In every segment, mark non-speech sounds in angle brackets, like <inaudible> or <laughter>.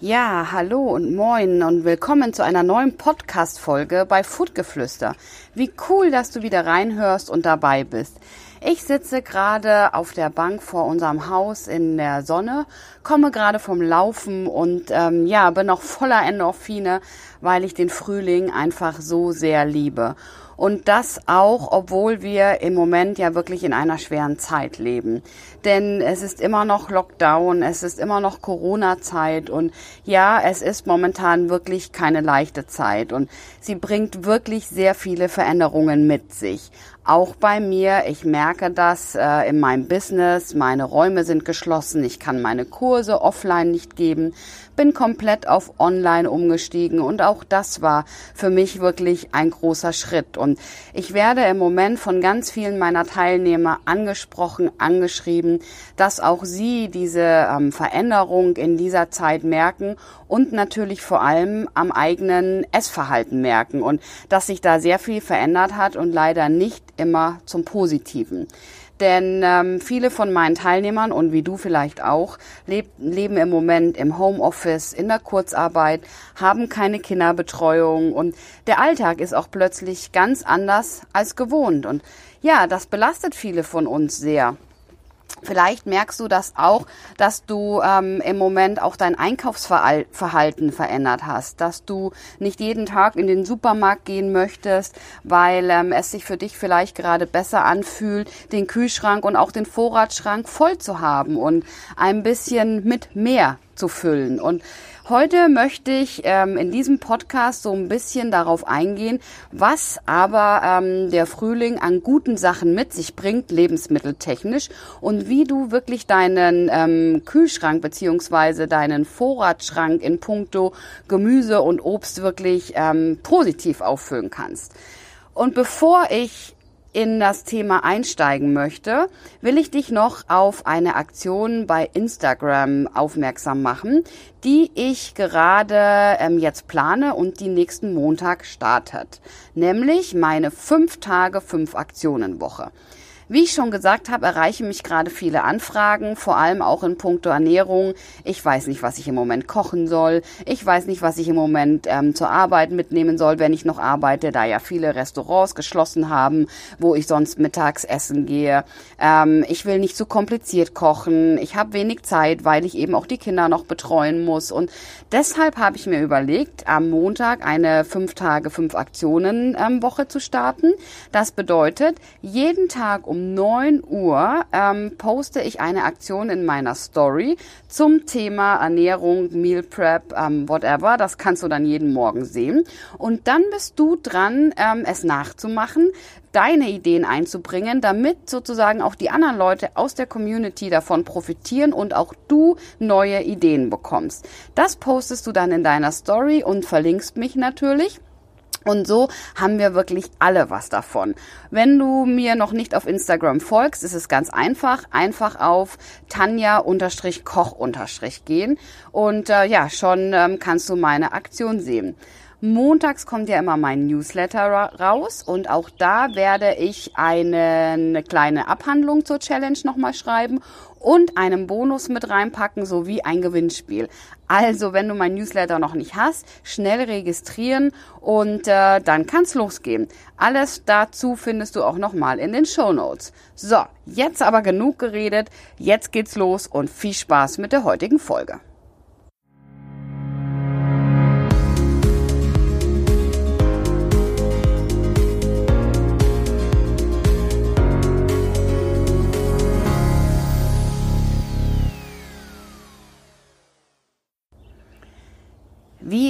Ja, hallo und moin und willkommen zu einer neuen Podcast-Folge bei Foodgeflüster. Wie cool, dass du wieder reinhörst und dabei bist. Ich sitze gerade auf der Bank vor unserem Haus in der Sonne, komme gerade vom Laufen und ähm, ja, bin noch voller Endorphine, weil ich den Frühling einfach so sehr liebe. Und das auch, obwohl wir im Moment ja wirklich in einer schweren Zeit leben. Denn es ist immer noch Lockdown, es ist immer noch Corona-Zeit und ja, es ist momentan wirklich keine leichte Zeit und sie bringt wirklich sehr viele Veränderungen mit sich. Auch bei mir, ich merke das äh, in meinem Business, meine Räume sind geschlossen, ich kann meine Kurse offline nicht geben, bin komplett auf online umgestiegen. Und auch das war für mich wirklich ein großer Schritt. Und ich werde im Moment von ganz vielen meiner Teilnehmer angesprochen, angeschrieben, dass auch sie diese ähm, Veränderung in dieser Zeit merken und natürlich vor allem am eigenen Essverhalten merken. Und dass sich da sehr viel verändert hat und leider nicht immer zum Positiven. Denn ähm, viele von meinen Teilnehmern und wie du vielleicht auch leb leben im Moment im Homeoffice, in der Kurzarbeit, haben keine Kinderbetreuung und der Alltag ist auch plötzlich ganz anders als gewohnt. Und ja, das belastet viele von uns sehr. Vielleicht merkst du das auch, dass du ähm, im Moment auch dein Einkaufsverhalten verändert hast, dass du nicht jeden Tag in den Supermarkt gehen möchtest, weil ähm, es sich für dich vielleicht gerade besser anfühlt, den Kühlschrank und auch den Vorratsschrank voll zu haben und ein bisschen mit mehr zu füllen. Und Heute möchte ich ähm, in diesem Podcast so ein bisschen darauf eingehen, was aber ähm, der Frühling an guten Sachen mit sich bringt, lebensmitteltechnisch, und wie du wirklich deinen ähm, Kühlschrank beziehungsweise deinen Vorratsschrank in puncto Gemüse und Obst wirklich ähm, positiv auffüllen kannst. Und bevor ich in das Thema einsteigen möchte, will ich dich noch auf eine Aktion bei Instagram aufmerksam machen, die ich gerade ähm, jetzt plane und die nächsten Montag startet. Nämlich meine 5 Tage 5 Aktionen Woche. Wie ich schon gesagt habe, erreichen mich gerade viele Anfragen, vor allem auch in puncto Ernährung. Ich weiß nicht, was ich im Moment kochen soll. Ich weiß nicht, was ich im Moment ähm, zur Arbeit mitnehmen soll, wenn ich noch arbeite, da ja viele Restaurants geschlossen haben, wo ich sonst mittags essen gehe. Ähm, ich will nicht zu kompliziert kochen. Ich habe wenig Zeit, weil ich eben auch die Kinder noch betreuen muss. Und deshalb habe ich mir überlegt, am Montag eine fünf Tage, fünf Aktionen ähm, Woche zu starten. Das bedeutet, jeden Tag um um 9 Uhr ähm, poste ich eine Aktion in meiner Story zum Thema Ernährung, Meal Prep, ähm, whatever. Das kannst du dann jeden Morgen sehen. Und dann bist du dran, ähm, es nachzumachen, deine Ideen einzubringen, damit sozusagen auch die anderen Leute aus der Community davon profitieren und auch du neue Ideen bekommst. Das postest du dann in deiner Story und verlinkst mich natürlich. Und so haben wir wirklich alle was davon. Wenn du mir noch nicht auf Instagram folgst, ist es ganz einfach. Einfach auf Tanja-Koch- gehen. Und äh, ja, schon ähm, kannst du meine Aktion sehen. Montags kommt ja immer mein Newsletter raus und auch da werde ich eine, eine kleine Abhandlung zur Challenge nochmal schreiben und einen Bonus mit reinpacken sowie ein Gewinnspiel. Also, wenn du mein Newsletter noch nicht hast, schnell registrieren und äh, dann kann's losgehen. Alles dazu findest du auch nochmal in den Show Notes. So, jetzt aber genug geredet, jetzt geht's los und viel Spaß mit der heutigen Folge.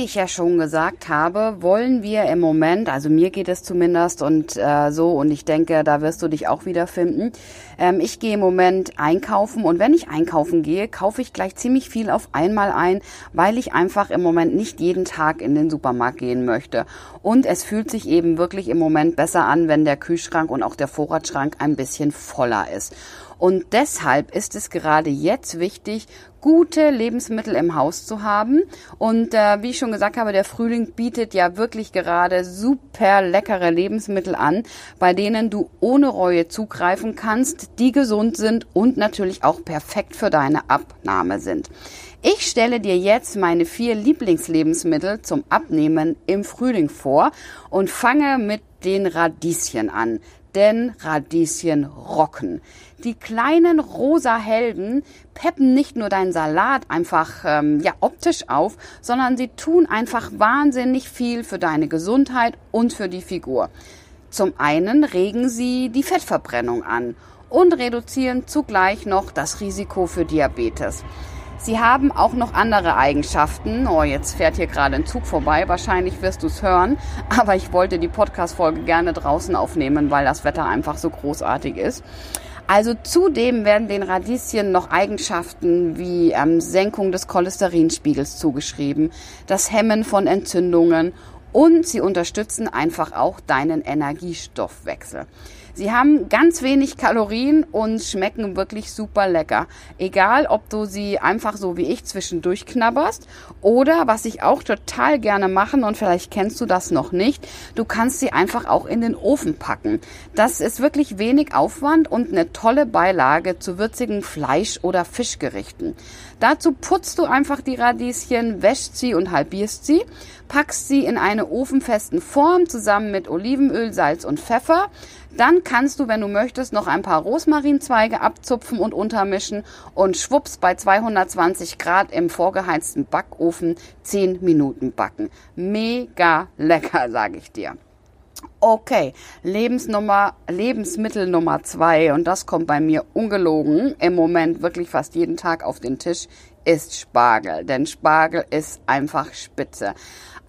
Ich ja schon gesagt habe, wollen wir im Moment, also mir geht es zumindest und äh, so, und ich denke, da wirst du dich auch wiederfinden. Ähm, ich gehe im Moment einkaufen und wenn ich einkaufen gehe, kaufe ich gleich ziemlich viel auf einmal ein, weil ich einfach im Moment nicht jeden Tag in den Supermarkt gehen möchte. Und es fühlt sich eben wirklich im Moment besser an, wenn der Kühlschrank und auch der Vorratsschrank ein bisschen voller ist. Und deshalb ist es gerade jetzt wichtig, gute Lebensmittel im Haus zu haben. Und äh, wie ich schon gesagt habe, der Frühling bietet ja wirklich gerade super leckere Lebensmittel an, bei denen du ohne Reue zugreifen kannst, die gesund sind und natürlich auch perfekt für deine Abnahme sind. Ich stelle dir jetzt meine vier Lieblingslebensmittel zum Abnehmen im Frühling vor und fange mit den Radieschen an denn Radieschen rocken. Die kleinen rosa Helden peppen nicht nur deinen Salat einfach ähm, ja optisch auf, sondern sie tun einfach wahnsinnig viel für deine Gesundheit und für die Figur. Zum einen regen sie die Fettverbrennung an und reduzieren zugleich noch das Risiko für Diabetes. Sie haben auch noch andere Eigenschaften. Oh, jetzt fährt hier gerade ein Zug vorbei. Wahrscheinlich wirst du es hören. Aber ich wollte die Podcast-Folge gerne draußen aufnehmen, weil das Wetter einfach so großartig ist. Also zudem werden den Radieschen noch Eigenschaften wie ähm, Senkung des Cholesterinspiegels zugeschrieben, das Hemmen von Entzündungen und sie unterstützen einfach auch deinen Energiestoffwechsel. Sie haben ganz wenig Kalorien und schmecken wirklich super lecker. Egal, ob du sie einfach so wie ich zwischendurch knabberst oder was ich auch total gerne machen und vielleicht kennst du das noch nicht, du kannst sie einfach auch in den Ofen packen. Das ist wirklich wenig Aufwand und eine tolle Beilage zu würzigen Fleisch- oder Fischgerichten. Dazu putzt du einfach die Radieschen, wäscht sie und halbierst sie, packst sie in eine ofenfesten Form zusammen mit Olivenöl, Salz und Pfeffer. Dann kannst du, wenn du möchtest, noch ein paar Rosmarinzweige abzupfen und untermischen und schwupps bei 220 Grad im vorgeheizten Backofen 10 Minuten backen. Mega lecker, sage ich dir. Okay, Lebensnummer, Lebensmittel Nummer zwei und das kommt bei mir ungelogen im Moment wirklich fast jeden Tag auf den Tisch ist Spargel, denn Spargel ist einfach spitze.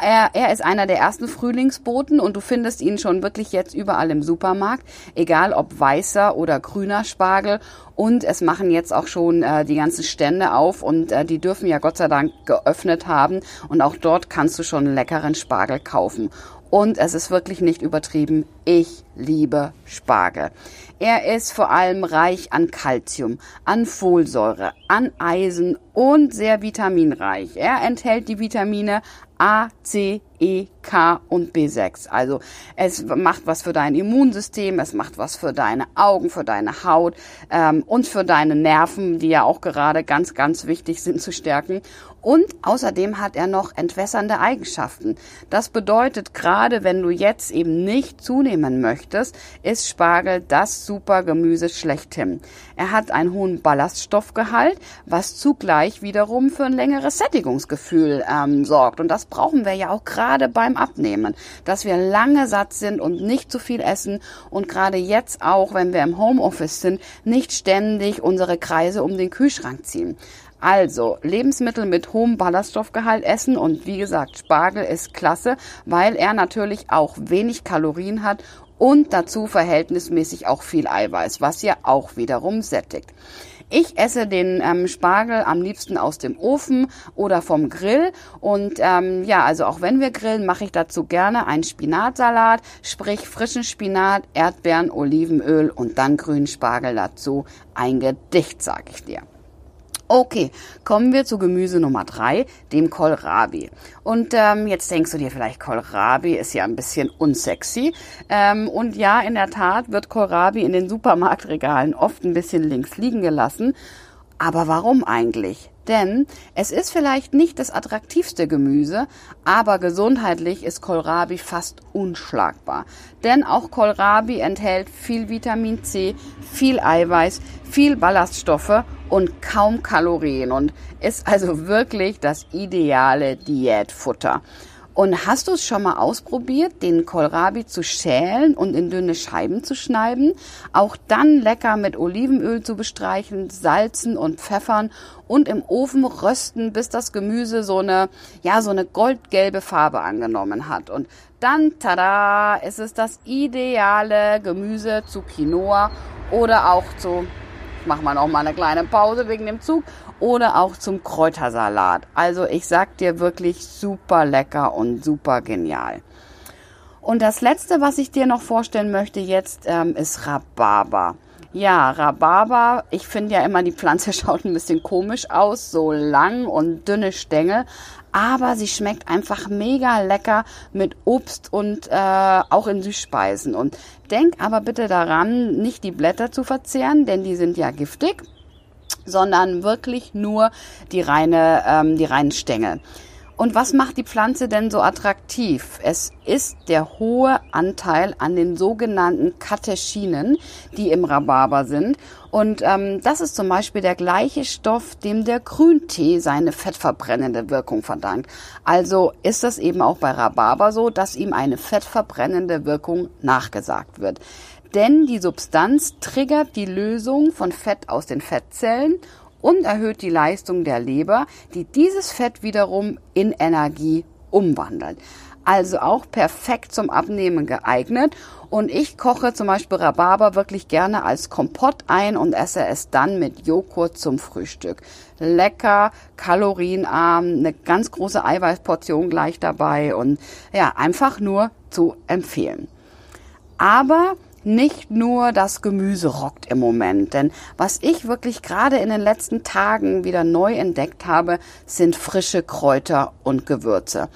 Er, er ist einer der ersten Frühlingsboten und du findest ihn schon wirklich jetzt überall im Supermarkt, egal ob weißer oder grüner Spargel. Und es machen jetzt auch schon äh, die ganzen Stände auf und äh, die dürfen ja Gott sei Dank geöffnet haben. Und auch dort kannst du schon leckeren Spargel kaufen. Und es ist wirklich nicht übertrieben. Ich liebe Spargel. Er ist vor allem reich an Kalzium, an Folsäure, an Eisen und sehr vitaminreich. Er enthält die Vitamine A, C, E, K und B6. Also es macht was für dein Immunsystem, es macht was für deine Augen, für deine Haut ähm, und für deine Nerven, die ja auch gerade ganz, ganz wichtig sind zu stärken. Und außerdem hat er noch entwässernde Eigenschaften. Das bedeutet, gerade wenn du jetzt eben nicht zunehmen möchtest, ist Spargel das super Gemüse schlechthin. Er hat einen hohen Ballaststoffgehalt, was zugleich wiederum für ein längeres Sättigungsgefühl ähm, sorgt. Und das brauchen wir ja auch gerade beim Abnehmen, dass wir lange satt sind und nicht zu viel essen und gerade jetzt auch, wenn wir im Homeoffice sind, nicht ständig unsere Kreise um den Kühlschrank ziehen. Also Lebensmittel mit hohem Ballaststoffgehalt essen und wie gesagt, Spargel ist klasse, weil er natürlich auch wenig Kalorien hat und dazu verhältnismäßig auch viel Eiweiß, was ja auch wiederum sättigt. Ich esse den ähm, Spargel am liebsten aus dem Ofen oder vom Grill. Und ähm, ja, also auch wenn wir grillen, mache ich dazu gerne einen Spinatsalat, sprich frischen Spinat, Erdbeeren, Olivenöl und dann grünen Spargel dazu. Ein Gedicht, sag ich dir. Okay, kommen wir zu Gemüse Nummer drei, dem Kohlrabi. Und ähm, jetzt denkst du dir vielleicht, Kohlrabi ist ja ein bisschen unsexy. Ähm, und ja, in der Tat wird Kohlrabi in den Supermarktregalen oft ein bisschen links liegen gelassen. Aber warum eigentlich? Denn es ist vielleicht nicht das attraktivste Gemüse, aber gesundheitlich ist Kohlrabi fast unschlagbar. Denn auch Kohlrabi enthält viel Vitamin C, viel Eiweiß, viel Ballaststoffe und kaum Kalorien und ist also wirklich das ideale Diätfutter. Und hast du es schon mal ausprobiert, den Kohlrabi zu schälen und in dünne Scheiben zu schneiden? Auch dann lecker mit Olivenöl zu bestreichen, salzen und pfeffern und im Ofen rösten, bis das Gemüse so eine, ja, so eine goldgelbe Farbe angenommen hat. Und dann, tada, ist es das ideale Gemüse zu Quinoa oder auch zu, ich mache mal noch mal eine kleine Pause wegen dem Zug, oder auch zum Kräutersalat. Also ich sag dir wirklich super lecker und super genial. Und das letzte, was ich dir noch vorstellen möchte jetzt, ähm, ist Rhabarber. Ja, Rhabarber, ich finde ja immer, die Pflanze <laughs> schaut ein bisschen komisch aus, so lang und dünne Stängel, aber sie schmeckt einfach mega lecker mit Obst und äh, auch in Süßspeisen. Und denk aber bitte daran, nicht die Blätter zu verzehren, denn die sind ja giftig sondern wirklich nur die reine, ähm, die reinen Stängel. Und was macht die Pflanze denn so attraktiv? Es ist der hohe Anteil an den sogenannten Katechinen, die im Rhabarber sind. Und ähm, das ist zum Beispiel der gleiche Stoff, dem der Grüntee seine fettverbrennende Wirkung verdankt. Also ist das eben auch bei Rhabarber so, dass ihm eine fettverbrennende Wirkung nachgesagt wird denn die Substanz triggert die Lösung von Fett aus den Fettzellen und erhöht die Leistung der Leber, die dieses Fett wiederum in Energie umwandelt. Also auch perfekt zum Abnehmen geeignet. Und ich koche zum Beispiel Rhabarber wirklich gerne als Kompott ein und esse es dann mit Joghurt zum Frühstück. Lecker, kalorienarm, eine ganz große Eiweißportion gleich dabei und ja, einfach nur zu empfehlen. Aber nicht nur das Gemüse rockt im Moment. Denn was ich wirklich gerade in den letzten Tagen wieder neu entdeckt habe, sind frische Kräuter und Gewürze.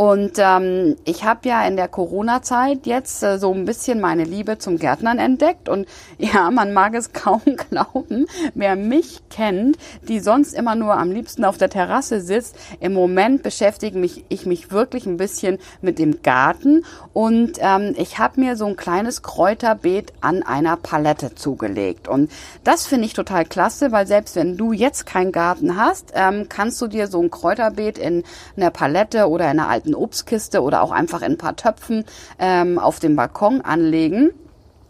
Und ähm, ich habe ja in der Corona-Zeit jetzt äh, so ein bisschen meine Liebe zum Gärtnern entdeckt. Und <laughs> ja, man mag es kaum <laughs> glauben, wer mich kennt, die sonst immer nur am liebsten auf der Terrasse sitzt. Im Moment beschäftige mich ich mich wirklich ein bisschen mit dem Garten. Und ähm, ich habe mir so ein kleines Kräuterbeet an einer Palette zugelegt. Und das finde ich total klasse, weil selbst wenn du jetzt keinen Garten hast, ähm, kannst du dir so ein Kräuterbeet in einer Palette oder in einer alten alten Obstkiste oder auch einfach in ein paar Töpfen ähm, auf dem Balkon anlegen.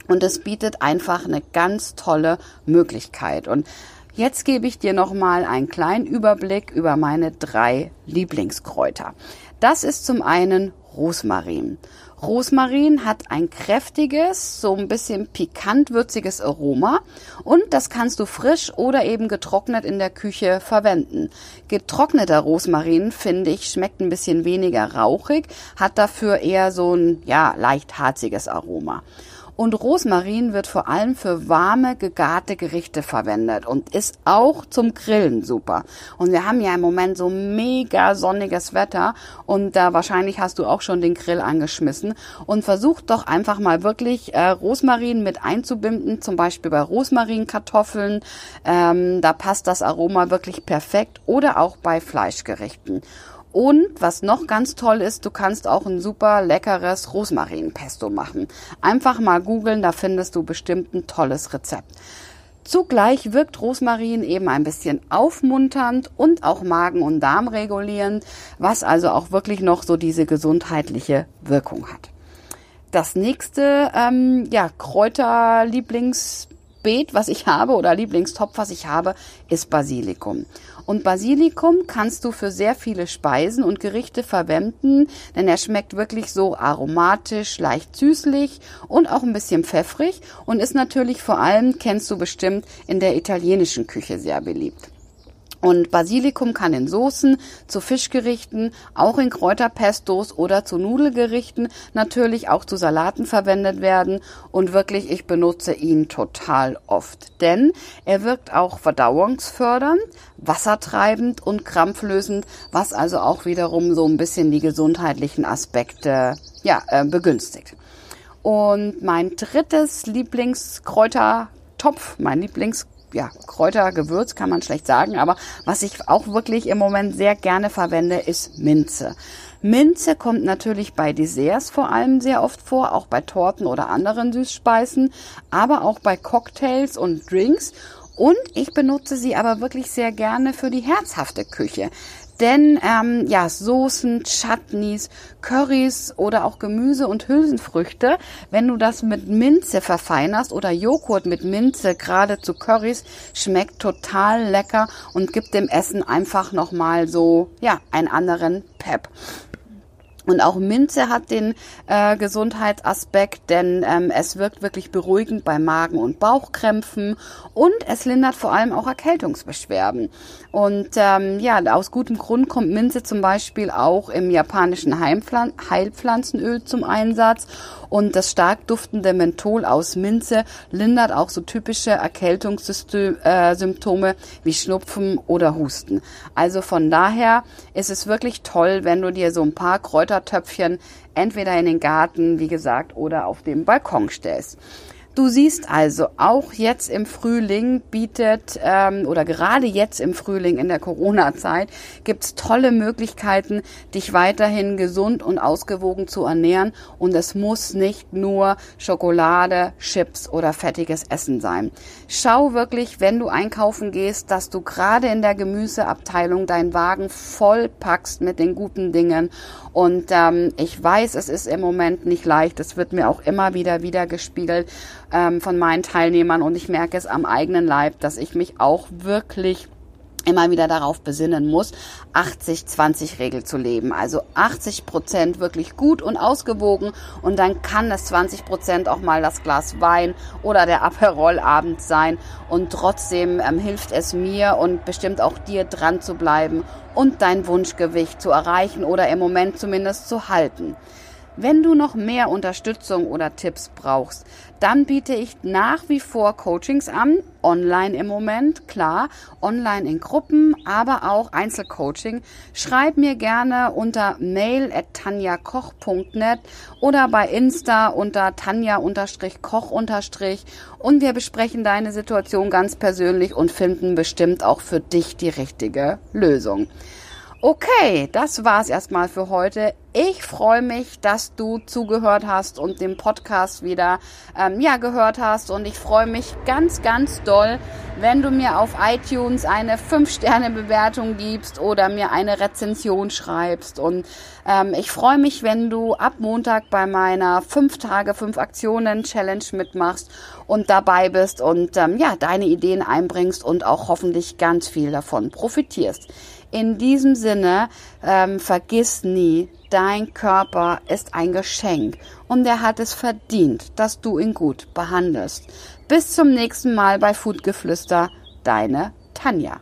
Und es bietet einfach eine ganz tolle Möglichkeit. Und Jetzt gebe ich dir nochmal einen kleinen Überblick über meine drei Lieblingskräuter. Das ist zum einen Rosmarin. Rosmarin hat ein kräftiges, so ein bisschen pikant würziges Aroma und das kannst du frisch oder eben getrocknet in der Küche verwenden. Getrockneter Rosmarin, finde ich, schmeckt ein bisschen weniger rauchig, hat dafür eher so ein, ja, leicht harziges Aroma. Und Rosmarin wird vor allem für warme, gegarte Gerichte verwendet und ist auch zum Grillen super. Und wir haben ja im Moment so mega sonniges Wetter und da äh, wahrscheinlich hast du auch schon den Grill angeschmissen und versuch doch einfach mal wirklich äh, Rosmarin mit einzubinden, zum Beispiel bei Rosmarinkartoffeln. Ähm, da passt das Aroma wirklich perfekt oder auch bei Fleischgerichten. Und was noch ganz toll ist, du kannst auch ein super leckeres Rosmarinpesto machen. Einfach mal googeln, da findest du bestimmt ein tolles Rezept. Zugleich wirkt Rosmarin eben ein bisschen aufmunternd und auch Magen- und Darm regulierend, was also auch wirklich noch so diese gesundheitliche Wirkung hat. Das nächste, ähm, ja, Kräuterlieblingsbeet, was ich habe oder Lieblingstopf, was ich habe, ist Basilikum. Und Basilikum kannst du für sehr viele Speisen und Gerichte verwenden, denn er schmeckt wirklich so aromatisch, leicht süßlich und auch ein bisschen pfeffrig und ist natürlich vor allem, kennst du bestimmt, in der italienischen Küche sehr beliebt. Und Basilikum kann in Soßen, zu Fischgerichten, auch in Kräuterpestos oder zu Nudelgerichten, natürlich auch zu Salaten verwendet werden. Und wirklich, ich benutze ihn total oft. Denn er wirkt auch verdauungsfördernd, wassertreibend und krampflösend, was also auch wiederum so ein bisschen die gesundheitlichen Aspekte, ja, äh, begünstigt. Und mein drittes Lieblingskräutertopf, mein Lieblings ja, Kräuter, Gewürz kann man schlecht sagen, aber was ich auch wirklich im Moment sehr gerne verwende, ist Minze. Minze kommt natürlich bei Desserts vor allem sehr oft vor, auch bei Torten oder anderen Süßspeisen, aber auch bei Cocktails und Drinks. Und ich benutze sie aber wirklich sehr gerne für die herzhafte Küche. Denn ähm, ja, Soßen, Chutneys, Currys oder auch Gemüse und Hülsenfrüchte, wenn du das mit Minze verfeinerst oder Joghurt mit Minze gerade zu Currys, schmeckt total lecker und gibt dem Essen einfach nochmal so, ja, einen anderen Pep. Und auch Minze hat den äh, Gesundheitsaspekt, denn ähm, es wirkt wirklich beruhigend bei Magen- und Bauchkrämpfen und es lindert vor allem auch Erkältungsbeschwerden. Und ähm, ja, aus gutem Grund kommt Minze zum Beispiel auch im japanischen Heimpflan Heilpflanzenöl zum Einsatz. Und das stark duftende Menthol aus Minze lindert auch so typische Erkältungssymptome äh, wie Schnupfen oder Husten. Also von daher ist es wirklich toll, wenn du dir so ein paar Kräutertöpfchen entweder in den Garten, wie gesagt, oder auf dem Balkon stellst. Du siehst also, auch jetzt im Frühling bietet, ähm, oder gerade jetzt im Frühling in der Corona-Zeit, gibt's tolle Möglichkeiten, dich weiterhin gesund und ausgewogen zu ernähren. Und es muss nicht nur Schokolade, Chips oder fettiges Essen sein. Schau wirklich, wenn du einkaufen gehst, dass du gerade in der Gemüseabteilung deinen Wagen voll packst mit den guten Dingen. Und ähm, ich weiß, es ist im Moment nicht leicht. Es wird mir auch immer wieder wieder gespiegelt ähm, von meinen Teilnehmern und ich merke es am eigenen Leib, dass ich mich auch wirklich immer wieder darauf besinnen muss, 80-20-Regel zu leben. Also 80 Prozent wirklich gut und ausgewogen und dann kann es 20 Prozent auch mal das Glas Wein oder der Aperol abends sein und trotzdem ähm, hilft es mir und bestimmt auch dir dran zu bleiben und dein Wunschgewicht zu erreichen oder im Moment zumindest zu halten. Wenn du noch mehr Unterstützung oder Tipps brauchst, dann biete ich nach wie vor Coachings an, online im Moment, klar, online in Gruppen, aber auch Einzelcoaching. Schreib mir gerne unter mail at tanjakoch.net oder bei Insta unter tanja-koch- und wir besprechen deine Situation ganz persönlich und finden bestimmt auch für dich die richtige Lösung. Okay, das war's erstmal für heute. Ich freue mich, dass du zugehört hast und den Podcast wieder ähm, ja gehört hast und ich freue mich ganz ganz doll, wenn du mir auf iTunes eine 5 Sterne Bewertung gibst oder mir eine Rezension schreibst und ähm, ich freue mich, wenn du ab Montag bei meiner 5 Tage 5 Aktionen Challenge mitmachst und dabei bist und ähm, ja deine Ideen einbringst und auch hoffentlich ganz viel davon profitierst. In diesem Sinne, ähm, vergiss nie, dein Körper ist ein Geschenk und er hat es verdient, dass du ihn gut behandelst. Bis zum nächsten Mal bei Foodgeflüster, deine Tanja.